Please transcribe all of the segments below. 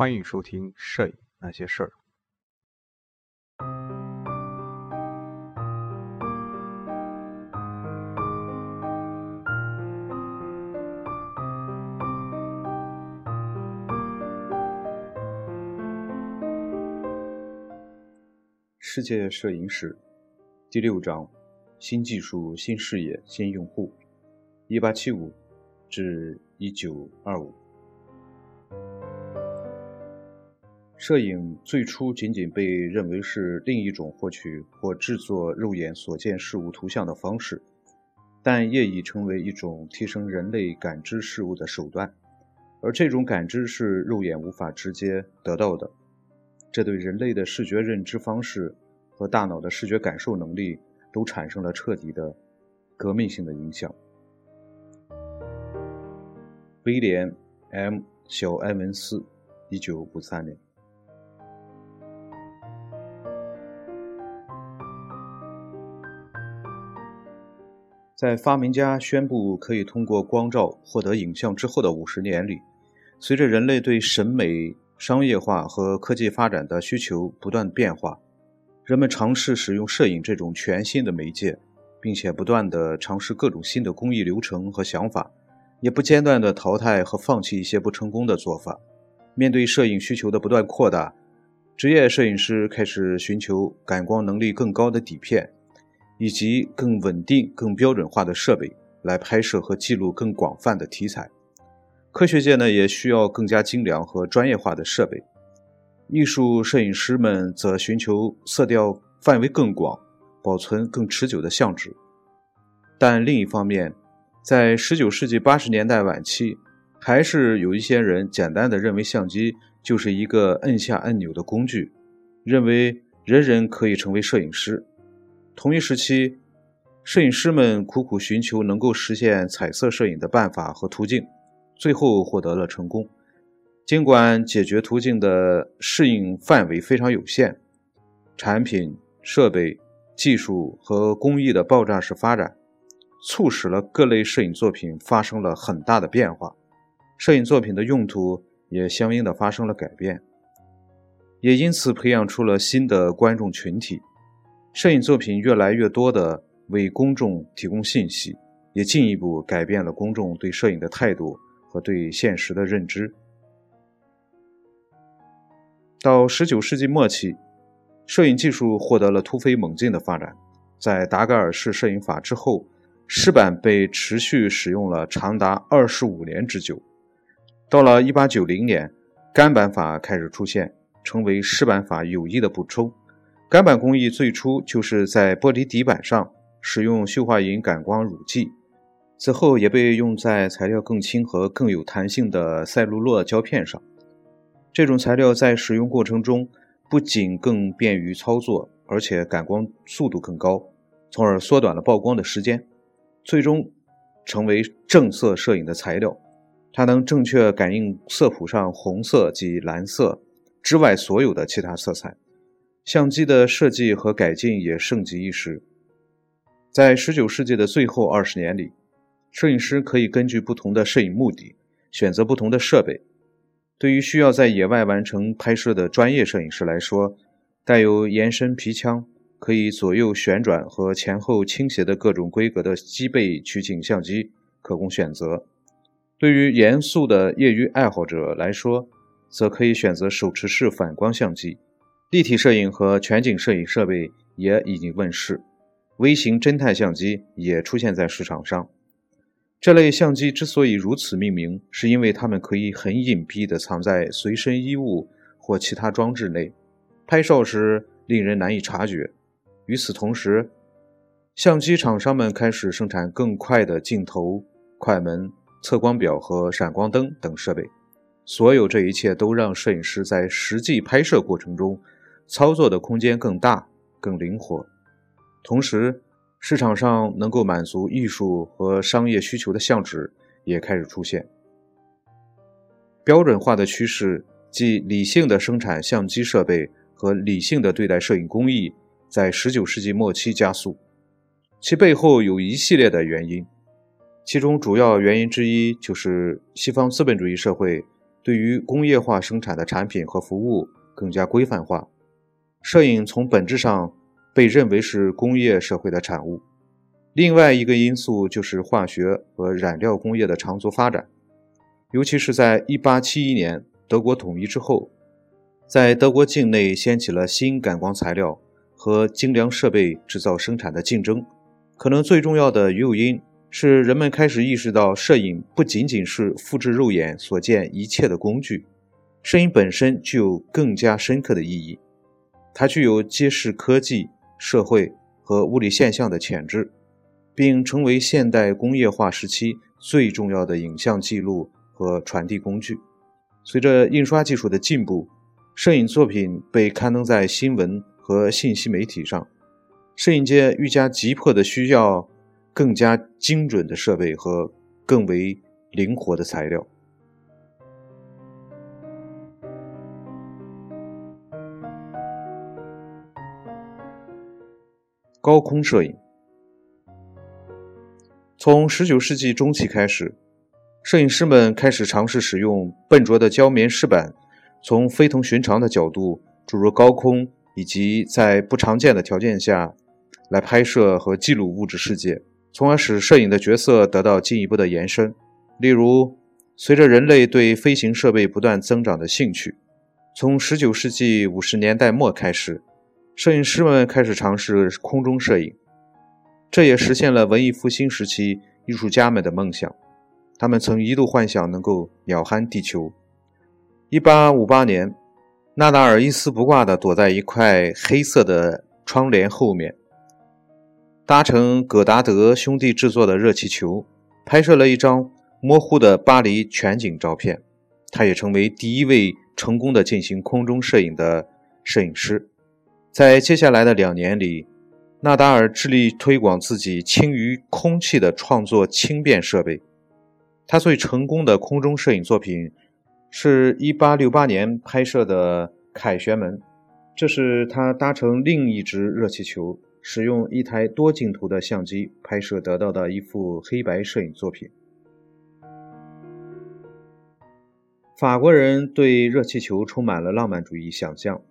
欢迎收听《摄影那些事儿》。世界摄影史第六章：新技术、新视野、新用户。一八七五至一九二五。摄影最初仅仅被认为是另一种获取或制作肉眼所见事物图像的方式，但业已成为一种提升人类感知事物的手段，而这种感知是肉眼无法直接得到的。这对人类的视觉认知方式和大脑的视觉感受能力都产生了彻底的革命性的影响。威廉 ·M· 小埃文斯，一九五三年。在发明家宣布可以通过光照获得影像之后的五十年里，随着人类对审美。商业化和科技发展的需求不断变化，人们尝试使用摄影这种全新的媒介，并且不断地尝试各种新的工艺流程和想法，也不间断地淘汰和放弃一些不成功的做法。面对摄影需求的不断扩大，职业摄影师开始寻求感光能力更高的底片，以及更稳定、更标准化的设备来拍摄和记录更广泛的题材。科学界呢也需要更加精良和专业化的设备，艺术摄影师们则寻求色调范围更广、保存更持久的相纸。但另一方面，在19世纪80年代晚期，还是有一些人简单的认为相机就是一个摁下按钮的工具，认为人人可以成为摄影师。同一时期，摄影师们苦苦寻求能够实现彩色摄影的办法和途径。最后获得了成功，尽管解决途径的适应范围非常有限，产品、设备、技术和工艺的爆炸式发展，促使了各类摄影作品发生了很大的变化，摄影作品的用途也相应的发生了改变，也因此培养出了新的观众群体，摄影作品越来越多的为公众提供信息，也进一步改变了公众对摄影的态度。和对现实的认知。到十九世纪末期，摄影技术获得了突飞猛进的发展。在达盖尔式摄影法之后，湿板被持续使用了长达二十五年之久。到了一八九零年，干板法开始出现，成为湿板法有益的补充。干板工艺最初就是在玻璃底板上使用溴化银感光乳剂。此后也被用在材料更轻和更有弹性的赛璐珞胶片上。这种材料在使用过程中不仅更便于操作，而且感光速度更高，从而缩短了曝光的时间，最终成为正色摄影的材料。它能正确感应色谱上红色及蓝色之外所有的其他色彩。相机的设计和改进也盛极一时。在19世纪的最后二十年里。摄影师可以根据不同的摄影目的选择不同的设备。对于需要在野外完成拍摄的专业摄影师来说，带有延伸皮腔、可以左右旋转和前后倾斜的各种规格的机背取景相机可供选择。对于严肃的业余爱好者来说，则可以选择手持式反光相机。立体摄影和全景摄影设备也已经问世，微型侦探相机也出现在市场上。这类相机之所以如此命名，是因为它们可以很隐蔽地藏在随身衣物或其他装置内，拍照时令人难以察觉。与此同时，相机厂商们开始生产更快的镜头、快门、测光表和闪光灯等设备。所有这一切都让摄影师在实际拍摄过程中操作的空间更大、更灵活，同时。市场上能够满足艺术和商业需求的相纸也开始出现。标准化的趋势，即理性的生产相机设备和理性的对待摄影工艺，在19世纪末期加速。其背后有一系列的原因，其中主要原因之一就是西方资本主义社会对于工业化生产的产品和服务更加规范化。摄影从本质上被认为是工业社会的产物。另外一个因素就是化学和染料工业的长足发展，尤其是在1871年德国统一之后，在德国境内掀起了新感光材料和精良设备制造生产的竞争。可能最重要的诱因是人们开始意识到，摄影不仅仅是复制肉眼所见一切的工具，摄影本身具有更加深刻的意义。它具有揭示科技、社会和物理现象的潜质，并成为现代工业化时期最重要的影像记录和传递工具。随着印刷技术的进步，摄影作品被刊登在新闻和信息媒体上。摄影界愈加急迫地需要更加精准的设备和更为灵活的材料。高空摄影从19世纪中期开始，摄影师们开始尝试使用笨拙的胶棉湿板，从非同寻常的角度，诸如高空以及在不常见的条件下。来拍摄和记录物质世界，从而使摄影的角色得到进一步的延伸。例如，随着人类对飞行设备不断增长的兴趣，从19世纪50年代末开始，摄影师们开始尝试空中摄影，这也实现了文艺复兴时期艺术家们的梦想。他们曾一度幻想能够鸟瞰地球。1858年，纳达尔一丝不挂地躲在一块黑色的窗帘后面。搭乘葛达德兄弟制作的热气球，拍摄了一张模糊的巴黎全景照片。他也成为第一位成功的进行空中摄影的摄影师。在接下来的两年里，纳达尔致力推广自己轻于空气的创作轻便设备。他最成功的空中摄影作品是一八六八年拍摄的凯旋门，这是他搭乘另一只热气球。使用一台多镜头的相机拍摄得到的一幅黑白摄影作品。法国人对热气球充满了浪漫主义想象，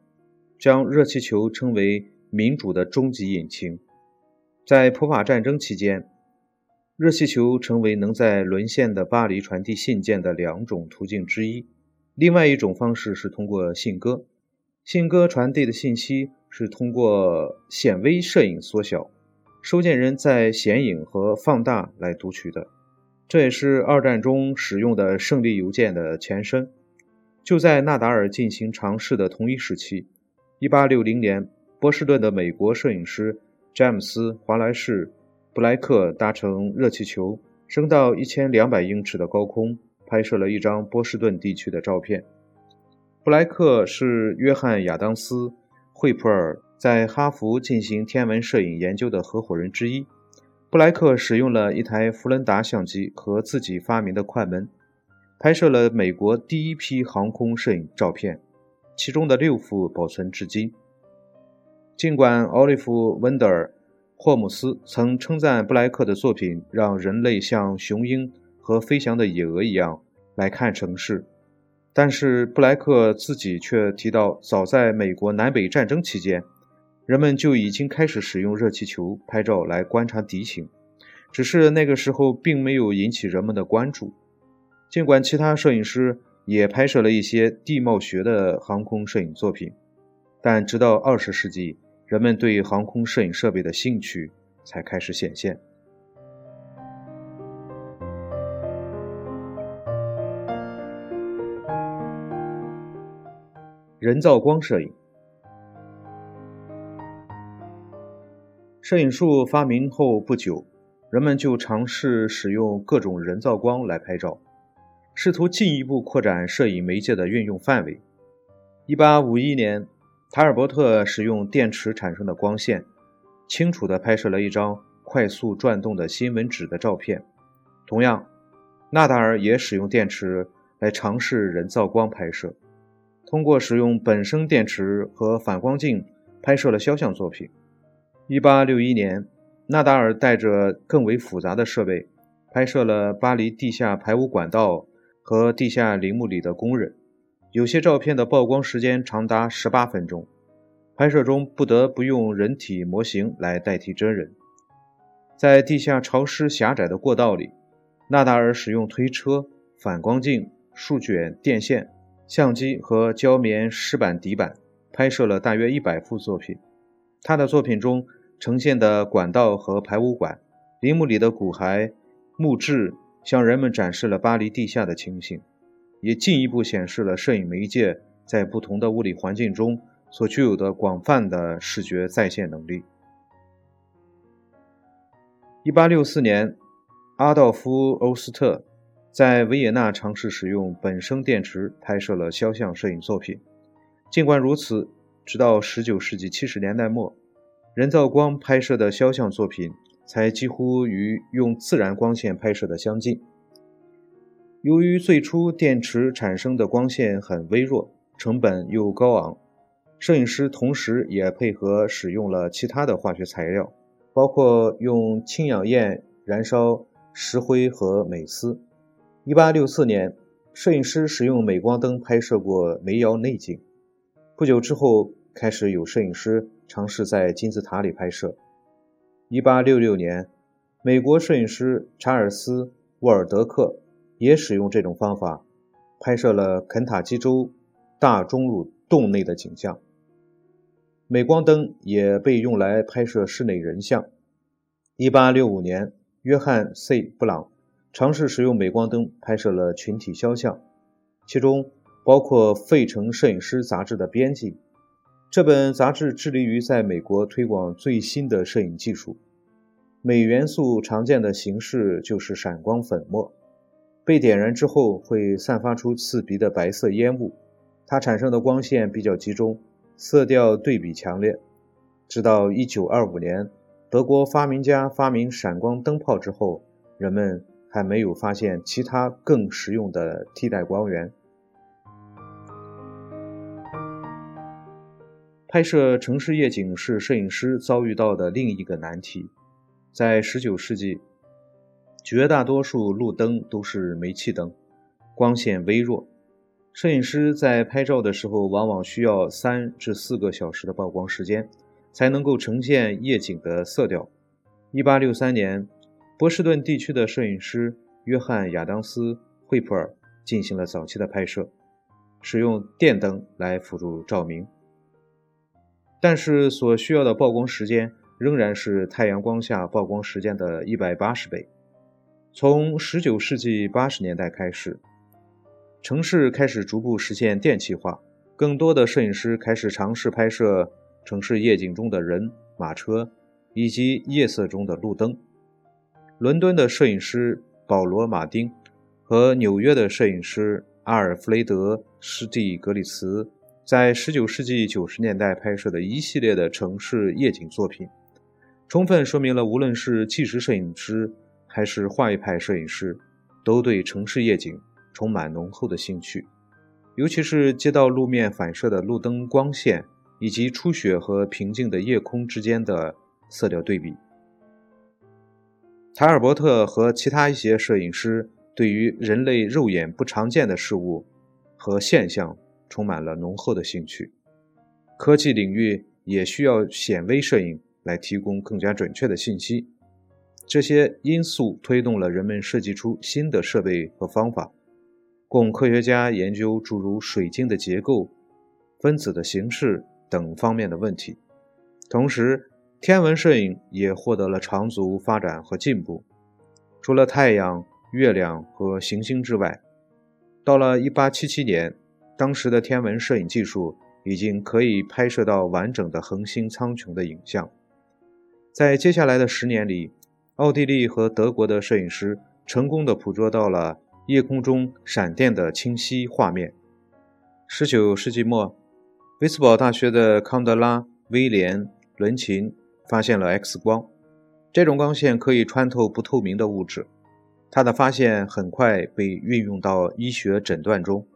将热气球称为民主的终极引擎。在普法战争期间，热气球成为能在沦陷的巴黎传递信件的两种途径之一。另外一种方式是通过信鸽，信鸽传递的信息。是通过显微摄影缩小，收件人在显影和放大来读取的。这也是二战中使用的胜利邮件的前身。就在纳达尔进行尝试的同一时期，1860年，波士顿的美国摄影师詹姆斯·华莱士·布莱克搭乘热气球升到1200英尺的高空，拍摄了一张波士顿地区的照片。布莱克是约翰·亚当斯。惠普尔在哈佛进行天文摄影研究的合伙人之一，布莱克使用了一台弗伦达相机和自己发明的快门，拍摄了美国第一批航空摄影照片，其中的六幅保存至今。尽管奥利弗·温德尔·霍姆斯曾称赞布莱克的作品让人类像雄鹰和飞翔的野鹅一样来看城市。但是布莱克自己却提到，早在美国南北战争期间，人们就已经开始使用热气球拍照来观察敌情，只是那个时候并没有引起人们的关注。尽管其他摄影师也拍摄了一些地貌学的航空摄影作品，但直到二十世纪，人们对航空摄影设备的兴趣才开始显现。人造光摄影。摄影术发明后不久，人们就尝试使用各种人造光来拍照，试图进一步扩展摄影媒介的运用范围。1851年，塔尔伯特使用电池产生的光线，清楚地拍摄了一张快速转动的新闻纸的照片。同样，纳达尔也使用电池来尝试人造光拍摄。通过使用本身电池和反光镜拍摄了肖像作品。1861年，纳达尔带着更为复杂的设备，拍摄了巴黎地下排污管道和地下陵墓里的工人。有些照片的曝光时间长达十八分钟，拍摄中不得不用人体模型来代替真人。在地下潮湿狭窄的过道里，纳达尔使用推车、反光镜、数卷电线、相机和胶棉湿板底板拍摄了大约一百幅作品。他的作品中呈现的管道和排污管、陵墓里的骨骸、墓志，向人们展示了巴黎地下的情形。也进一步显示了摄影媒介在不同的物理环境中所具有的广泛的视觉再现能力。1864年，阿道夫·欧斯特在维也纳尝试使用本生电池拍摄了肖像摄影作品。尽管如此，直到19世纪70年代末，人造光拍摄的肖像作品才几乎与用自然光线拍摄的相近。由于最初电池产生的光线很微弱，成本又高昂，摄影师同时也配合使用了其他的化学材料，包括用氢氧焰燃烧石灰和镁丝。1864年，摄影师使用镁光灯拍摄过煤窑内景。不久之后，开始有摄影师尝试在金字塔里拍摄。1866年，美国摄影师查尔斯·沃尔德克。也使用这种方法拍摄了肯塔基州大钟乳洞内的景象。镁光灯也被用来拍摄室内人像。1865年，约翰 ·C· 布朗尝试使用镁光灯拍摄了群体肖像，其中包括《费城摄影师》杂志的编辑。这本杂志致力于在美国推广最新的摄影技术。镁元素常见的形式就是闪光粉末。被点燃之后会散发出刺鼻的白色烟雾，它产生的光线比较集中，色调对比强烈。直到1925年，德国发明家发明闪光灯泡之后，人们还没有发现其他更实用的替代光源。拍摄城市夜景是摄影师遭遇到的另一个难题，在19世纪。绝大多数路灯都是煤气灯，光线微弱。摄影师在拍照的时候，往往需要三至四个小时的曝光时间，才能够呈现夜景的色调。1863年，波士顿地区的摄影师约翰·亚当斯·惠普尔进行了早期的拍摄，使用电灯来辅助照明，但是所需要的曝光时间仍然是太阳光下曝光时间的一百八十倍。从19世纪80年代开始，城市开始逐步实现电气化，更多的摄影师开始尝试拍摄城市夜景中的人、马车以及夜色中的路灯。伦敦的摄影师保罗·马丁和纽约的摄影师阿尔弗雷德·施蒂格里茨在19世纪90年代拍摄的一系列的城市夜景作品，充分说明了无论是纪实摄影师。还是画意派摄影师，都对城市夜景充满浓厚的兴趣，尤其是街道路面反射的路灯光线，以及初雪和平静的夜空之间的色调对比。塔尔伯特和其他一些摄影师对于人类肉眼不常见的事物和现象充满了浓厚的兴趣。科技领域也需要显微摄影来提供更加准确的信息。这些因素推动了人们设计出新的设备和方法，供科学家研究诸如水晶的结构、分子的形式等方面的问题。同时，天文摄影也获得了长足发展和进步。除了太阳、月亮和行星之外，到了1877年，当时的天文摄影技术已经可以拍摄到完整的恒星苍穹的影像。在接下来的十年里，奥地利和德国的摄影师成功的捕捉到了夜空中闪电的清晰画面。19世纪末，维斯堡大学的康德拉·威廉·伦琴发现了 X 光，这种光线可以穿透不透明的物质。他的发现很快被运用到医学诊断中。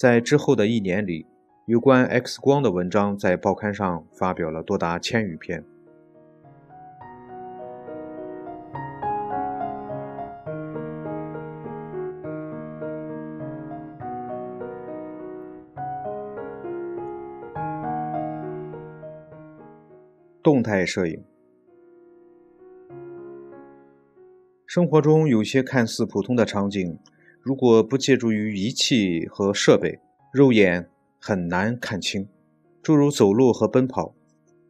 在之后的一年里有关 x 光的文章在报刊上发表了多达千余篇。动态摄影。生活中有些看似普通的场景如果不借助于仪器和设备，肉眼很难看清。诸如走路和奔跑，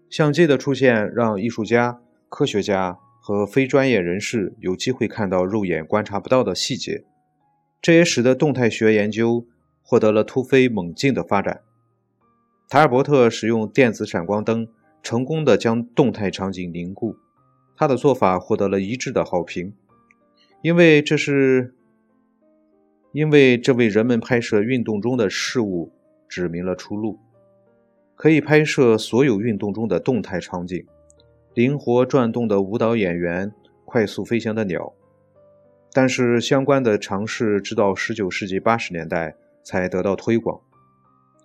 相机的出现让艺术家、科学家和非专业人士有机会看到肉眼观察不到的细节，这也使得动态学研究获得了突飞猛进的发展。塔尔伯特使用电子闪光灯，成功的将动态场景凝固，他的做法获得了一致的好评。因为这是，因为这为人们拍摄运动中的事物指明了出路，可以拍摄所有运动中的动态场景，灵活转动的舞蹈演员，快速飞翔的鸟。但是相关的尝试直到19世纪80年代才得到推广。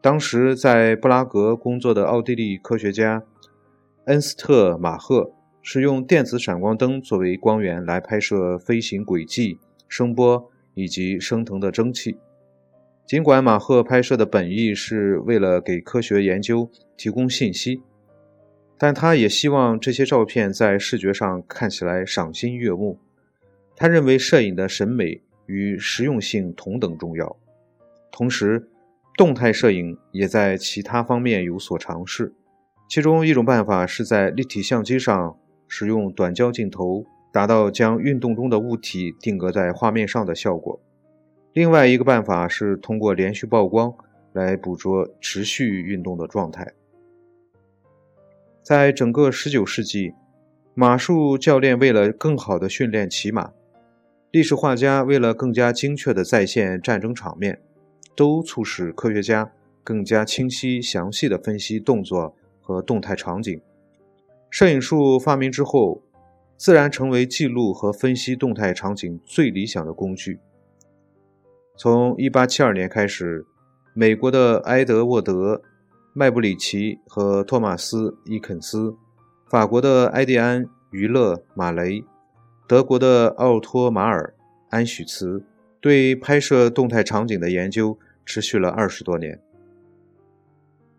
当时在布拉格工作的奥地利科学家恩斯特马赫。使用电子闪光灯作为光源来拍摄飞行轨迹、声波以及升腾的蒸汽。尽管马赫拍摄的本意是为了给科学研究提供信息，但他也希望这些照片在视觉上看起来赏心悦目。他认为摄影的审美与实用性同等重要。同时，动态摄影也在其他方面有所尝试，其中一种办法是在立体相机上。使用短焦镜头达到将运动中的物体定格在画面上的效果。另外一个办法是通过连续曝光来捕捉持续运动的状态。在整个19世纪，马术教练为了更好地训练骑马，历史画家为了更加精确地再现战争场面，都促使科学家更加清晰详细的分析动作和动态场景。摄影术发明之后，自然成为记录和分析动态场景最理想的工具。从1872年开始，美国的埃德沃德·麦布里奇和托马斯·伊肯斯，法国的埃蒂安·于勒·马雷，德国的奥托·马尔·安许茨，对拍摄动态场景的研究持续了二十多年。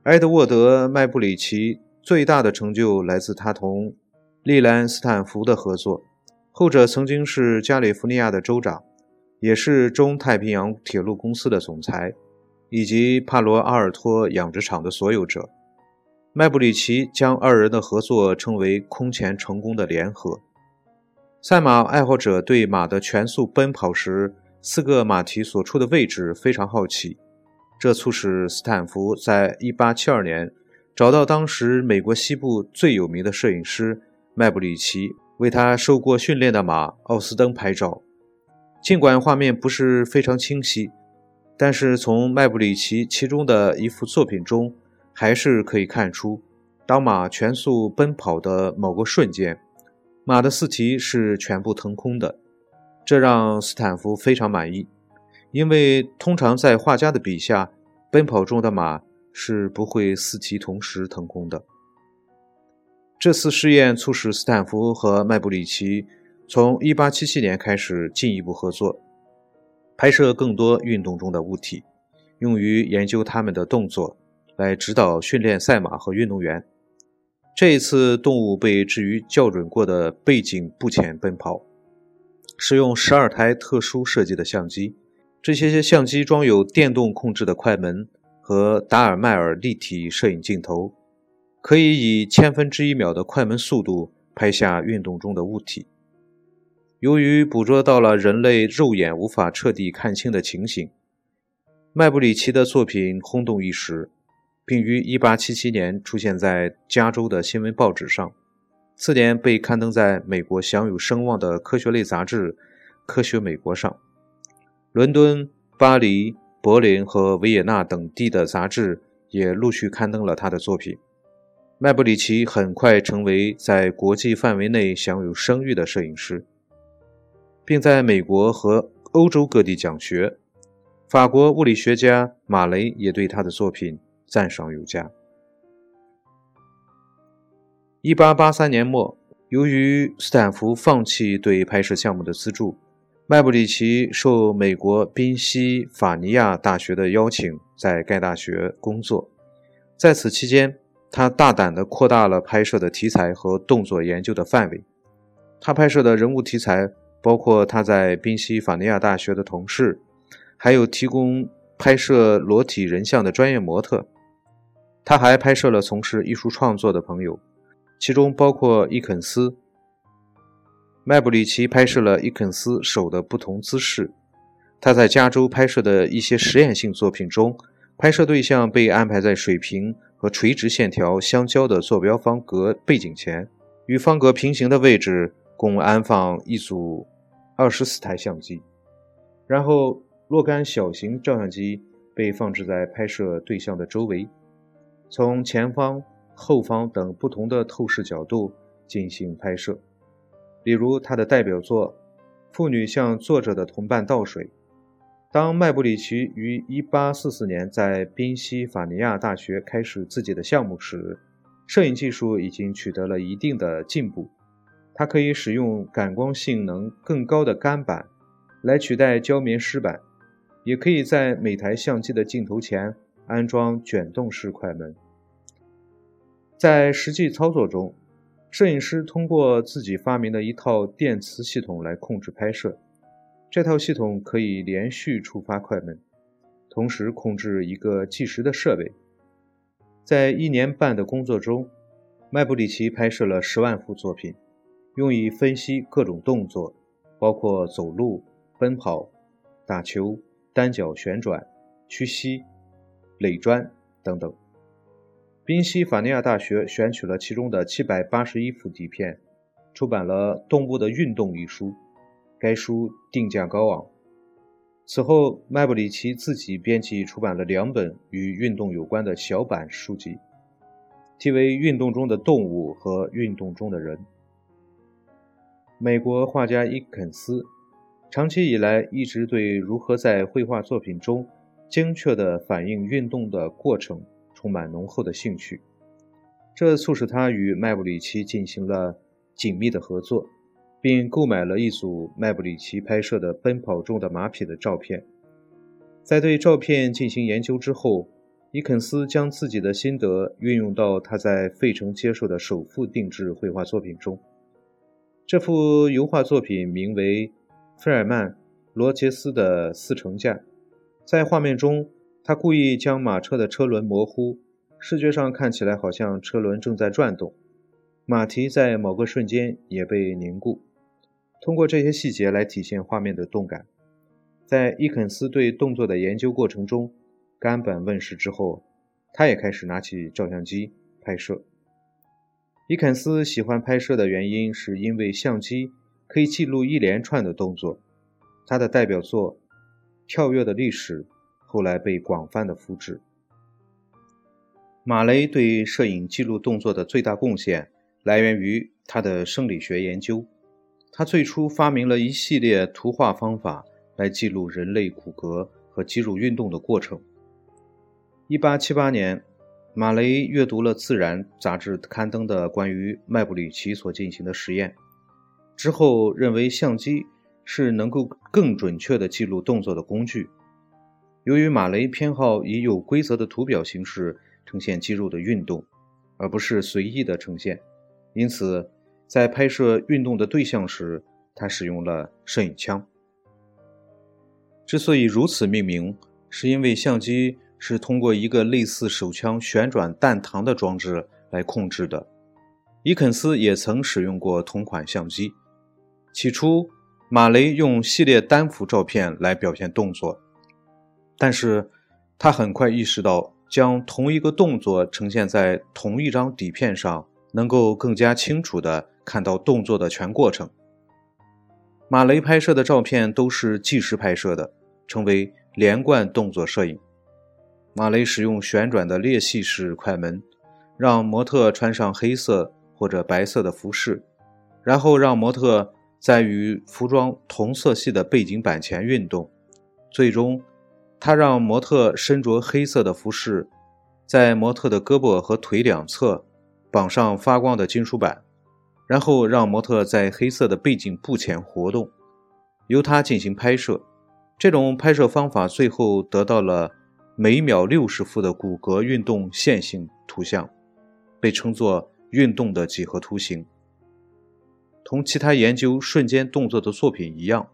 埃德沃德·麦布里奇。最大的成就来自他同利兰·斯坦福的合作，后者曾经是加利福尼亚的州长，也是中太平洋铁路公司的总裁，以及帕罗阿尔托养殖场的所有者。麦布里奇将二人的合作称为“空前成功的联合”。赛马爱好者对马的全速奔跑时四个马蹄所处的位置非常好奇，这促使斯坦福在1872年。找到当时美国西部最有名的摄影师麦布里奇，为他受过训练的马奥斯登拍照。尽管画面不是非常清晰，但是从麦布里奇其中的一幅作品中，还是可以看出，当马全速奔跑的某个瞬间，马的四蹄是全部腾空的。这让斯坦福非常满意，因为通常在画家的笔下，奔跑中的马。是不会四蹄同时腾空的。这次试验促使斯坦福和麦布里奇从1877年开始进一步合作，拍摄更多运动中的物体，用于研究他们的动作，来指导训练赛马和运动员。这一次，动物被置于校准过的背景布前奔跑，使用十二台特殊设计的相机，这些相机装有电动控制的快门。和达尔迈尔立体摄影镜头，可以以千分之一秒的快门速度拍下运动中的物体。由于捕捉到了人类肉眼无法彻底看清的情形，麦布里奇的作品轰动一时，并于1877年出现在加州的新闻报纸上。次年被刊登在美国享有声望的科学类杂志《科学美国》上。伦敦、巴黎。柏林和维也纳等地的杂志也陆续刊登了他的作品。麦布里奇很快成为在国际范围内享有声誉的摄影师，并在美国和欧洲各地讲学。法国物理学家马雷也对他的作品赞赏有加。1883年末，由于斯坦福放弃对拍摄项目的资助。麦布里奇受美国宾夕法尼亚大学的邀请，在该大学工作。在此期间，他大胆地扩大了拍摄的题材和动作研究的范围。他拍摄的人物题材包括他在宾夕法尼亚大学的同事，还有提供拍摄裸体人像的专业模特。他还拍摄了从事艺术创作的朋友，其中包括伊肯斯。麦布里奇拍摄了伊肯斯手的不同姿势。他在加州拍摄的一些实验性作品中，拍摄对象被安排在水平和垂直线条相交的坐标方格背景前，与方格平行的位置共安放一组二十四台相机，然后若干小型照相机被放置在拍摄对象的周围，从前方、后方等不同的透视角度进行拍摄。比如他的代表作《妇女向坐着的同伴倒水》。当麦布里奇于1844年在宾夕法尼亚大学开始自己的项目时，摄影技术已经取得了一定的进步。它可以使用感光性能更高的干板来取代胶棉湿板，也可以在每台相机的镜头前安装卷动式快门。在实际操作中，摄影师通过自己发明的一套电磁系统来控制拍摄。这套系统可以连续触发快门，同时控制一个计时的设备。在一年半的工作中，麦布里奇拍摄了十万幅作品，用以分析各种动作，包括走路、奔跑、打球、单脚旋转、屈膝、垒砖等等。宾夕法尼亚大学选取了其中的七百八十一幅底片，出版了《动物的运动》一书。该书定价高昂。此后，麦布里奇自己编辑出版了两本与运动有关的小版书籍，题为《运动中的动物》和《运动中的人》。美国画家伊肯斯长期以来一直对如何在绘画作品中精确地反映运动的过程。充满浓厚的兴趣，这促使他与麦布里奇进行了紧密的合作，并购买了一组麦布里奇拍摄的奔跑中的马匹的照片。在对照片进行研究之后，伊肯斯将自己的心得运用到他在费城接受的首幅定制绘画作品中。这幅油画作品名为费尔曼·罗杰斯的四乘架，在画面中。他故意将马车的车轮模糊，视觉上看起来好像车轮正在转动，马蹄在某个瞬间也被凝固。通过这些细节来体现画面的动感。在伊肯斯对动作的研究过程中，冈本问世之后，他也开始拿起照相机拍摄。伊肯斯喜欢拍摄的原因是因为相机可以记录一连串的动作。他的代表作《跳跃的历史》。后来被广泛的复制。马雷对摄影记录动作的最大贡献来源于他的生理学研究。他最初发明了一系列图画方法来记录人类骨骼和肌肉运动的过程。1878年，马雷阅读了《自然》杂志刊登的关于麦布里奇所进行的实验，之后认为相机是能够更准确地记录动作的工具。由于马雷偏好以有规则的图表形式呈现肌肉的运动，而不是随意的呈现，因此在拍摄运动的对象时，他使用了摄影枪。之所以如此命名，是因为相机是通过一个类似手枪旋转弹膛的装置来控制的。伊肯斯也曾使用过同款相机。起初，马雷用系列单幅照片来表现动作。但是，他很快意识到，将同一个动作呈现在同一张底片上，能够更加清楚地看到动作的全过程。马雷拍摄的照片都是即时拍摄的，称为连贯动作摄影。马雷使用旋转的裂隙式快门，让模特穿上黑色或者白色的服饰，然后让模特在与服装同色系的背景板前运动，最终。他让模特身着黑色的服饰，在模特的胳膊和腿两侧绑上发光的金属板，然后让模特在黑色的背景布前活动，由他进行拍摄。这种拍摄方法最后得到了每秒六十幅的骨骼运动线性图像。被称作运动的几何图形。同其他研究瞬间动作的作品一样，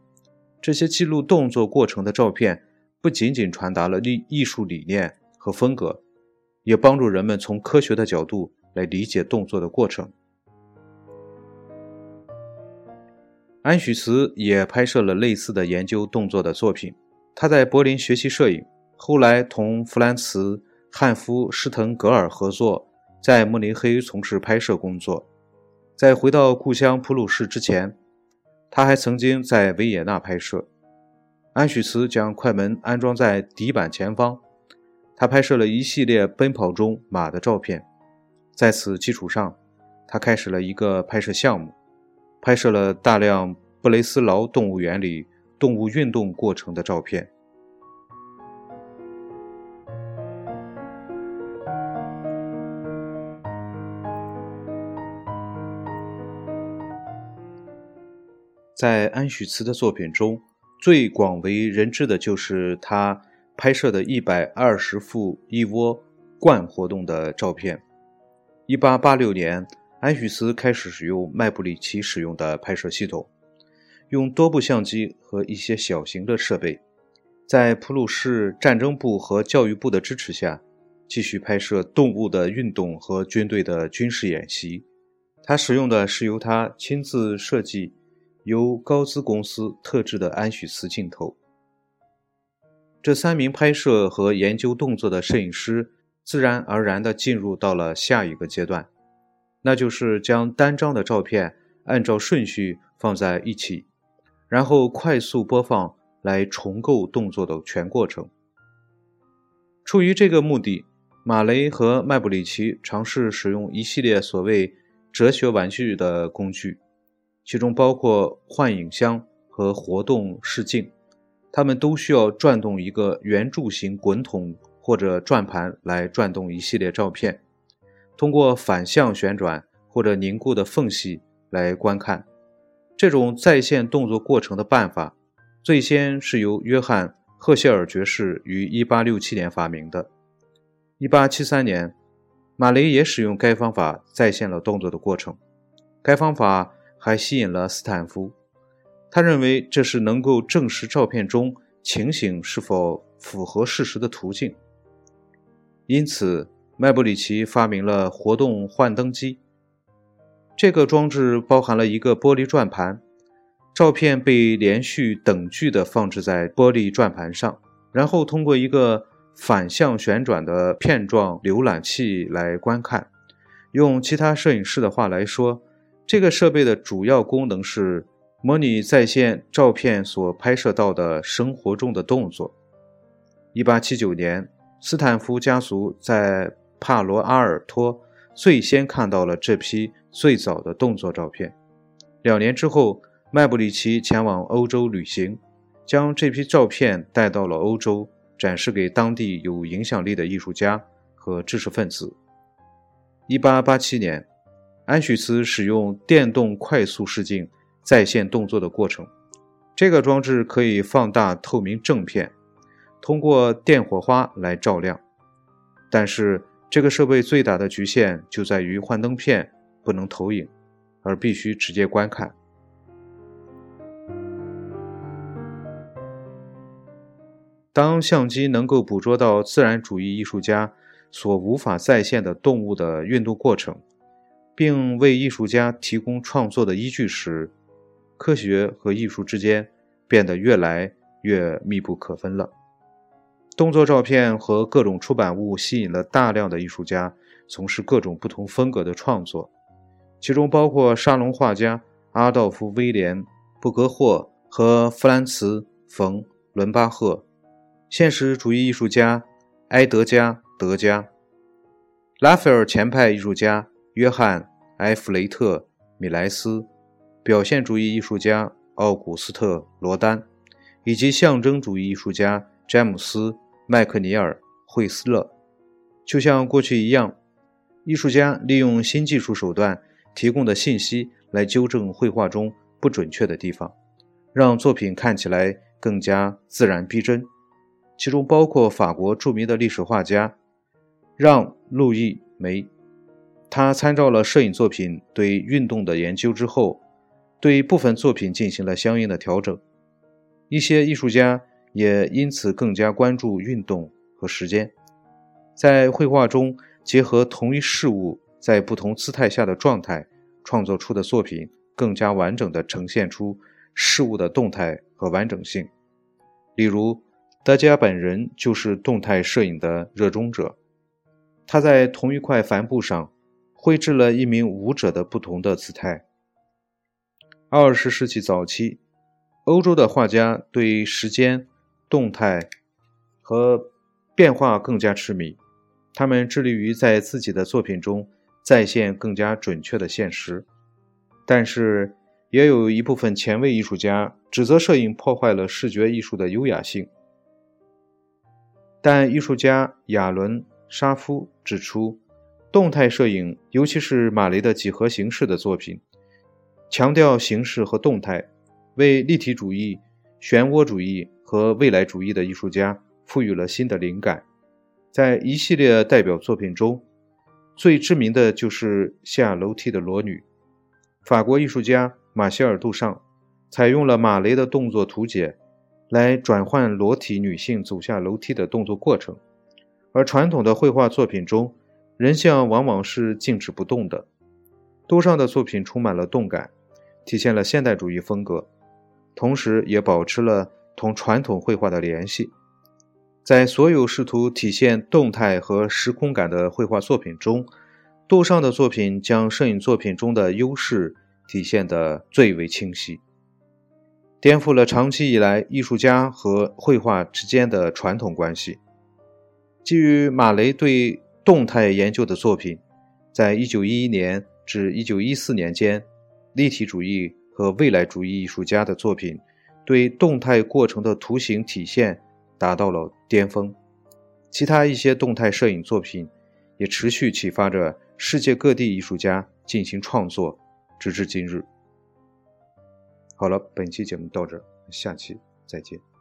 这些记录动作过程的照片不仅仅传达了艺艺术理念和风格，也帮助人们从科学的角度来理解动作的过程。安许茨也拍摄了类似的研究动作的作品。他在柏林学习摄影，后来同弗兰茨·汉夫施滕格尔合作，在慕尼黑从事拍摄工作。在回到故乡普鲁士之前，他还曾经在维也纳拍摄。安许茨将快门安装在底板前方，他拍摄了一系列奔跑中马的照片。在此基础上，他开始了一个拍摄项目。拍摄了大量布雷斯劳动物园里动物运动过程的照片。在安许茨的作品中，最广为人知的就是他拍摄的一百二十幅一窝鹳活动的照片。一八八六年。安许茨开始使用麦布里奇使用的拍摄系统，用多部相机和一些小型的设备，在普鲁士战争部和教育部的支持下，继续拍摄动物的运动和军队的军事演习。他使用的是由他亲自设计、由高兹公司特制的安许茨镜头。这三名拍摄和研究动作的摄影师，自然而然地进入到了下一个阶段。那就是将单张的照片按照顺序放在一起，然后快速播放来重构动作的全过程。出于这个目的，马雷和麦布里奇尝试使用一系列所谓“哲学玩具”的工具，其中包括幻影箱和活动视镜。它们都需要转动一个圆柱形滚筒或者转盘来转动一系列照片。通过反向旋转或者凝固的缝隙来观看这种在线动作过程的办法，最先是由约翰·赫歇尔爵士于1867年发明的。1873年，马雷也使用该方法再现了动作的过程。该方法还吸引了斯坦福，他认为这是能够证实照片中情形是否符合事实的途径。因此。麦布里奇发明了活动幻灯机。这个装置包含了一个玻璃转盘，照片被连续等距地放置在玻璃转盘上，然后通过一个反向旋转的片状浏览器来观看。用其他摄影师的话来说，这个设备的主要功能是模拟在线照片所拍摄到的生活中的动作。1879年，斯坦福家族在帕罗阿尔托最先看到了这批最早的动作照片。两年之后，麦布里奇前往欧洲旅行，将这批照片带到了欧洲，展示给当地有影响力的艺术家和知识分子。1887年，安许茨使用电动快速视镜再现动作的过程。这个装置可以放大透明正片，通过电火花来照亮，但是。这个设备最大的局限就在于幻灯片不能投影，而必须直接观看。当相机能够捕捉到自然主义艺术家所无法再现的动物的运动过程，并为艺术家提供创作的依据时，科学和艺术之间变得越来越密不可分了。动作照片和各种出版物吸引了大量的艺术家从事各种不同风格的创作，其中包括沙龙画家阿道夫·威廉·布格霍和弗兰茨·冯·伦巴赫，现实主义艺术家埃德加·德加，拉斐尔前派艺术家约翰·埃弗雷特·米莱斯，表现主义艺术家奥古斯特·罗丹，以及象征主义艺术家詹姆斯。麦克尼尔·惠斯勒，就像过去一样，艺术家利用新技术手段提供的信息来纠正绘画中不准确的地方，让作品看起来更加自然逼真。其中包括法国著名的历史画家让·路易·梅。他参照了摄影作品对运动的研究之后，对部分作品进行了相应的调整。一些艺术家也因此更加关注运动和时间，在绘画中结合同一事物在不同姿态下的状态，创作出的作品更加完整地呈现出事物的动态和完整性。例如，德加本人就是动态摄影的热衷者，他在同一块帆布上。绘制了一名舞者的不同的姿态。二十世纪早期，欧洲的画家对时间、动态和变化更加痴迷，他们致力于在自己的作品中再现更加准确的现实。但是，也有一部分前卫艺术家指责摄影破坏了视觉艺术的优雅性。但艺术家亚伦·沙夫指出。动态摄影，尤其是马雷的几何形式的作品，强调形式和动态，为立体主义、漩涡主义和未来主义的艺术家赋予了新的灵感。在一系列代表作品中，最知名的就是下楼梯的裸女。法国艺术家马歇尔·杜尚采用了马雷的动作图解，来转换裸体女性走下楼梯的动作过程，而传统的绘画作品中。人像往往是静止不动的，杜尚的作品充满了动感，体现了现代主义风格，同时也保持了同传统绘画的联系。在所有试图体现动态和时空感的绘画作品中，杜尚的作品将摄影作品中的优势体现得最为清晰，颠覆了长期以来艺术家和绘画之间的传统关系。基于马雷对动态研究的作品，在一九一一年至一九一四年间，立体主义和未来主义艺术家的作品对动态过程的图形体现达到了巅峰。其他一些动态摄影作品也持续启发着世界各地艺术家进行创作，直至今日。好了，本期节目到这，下期再见。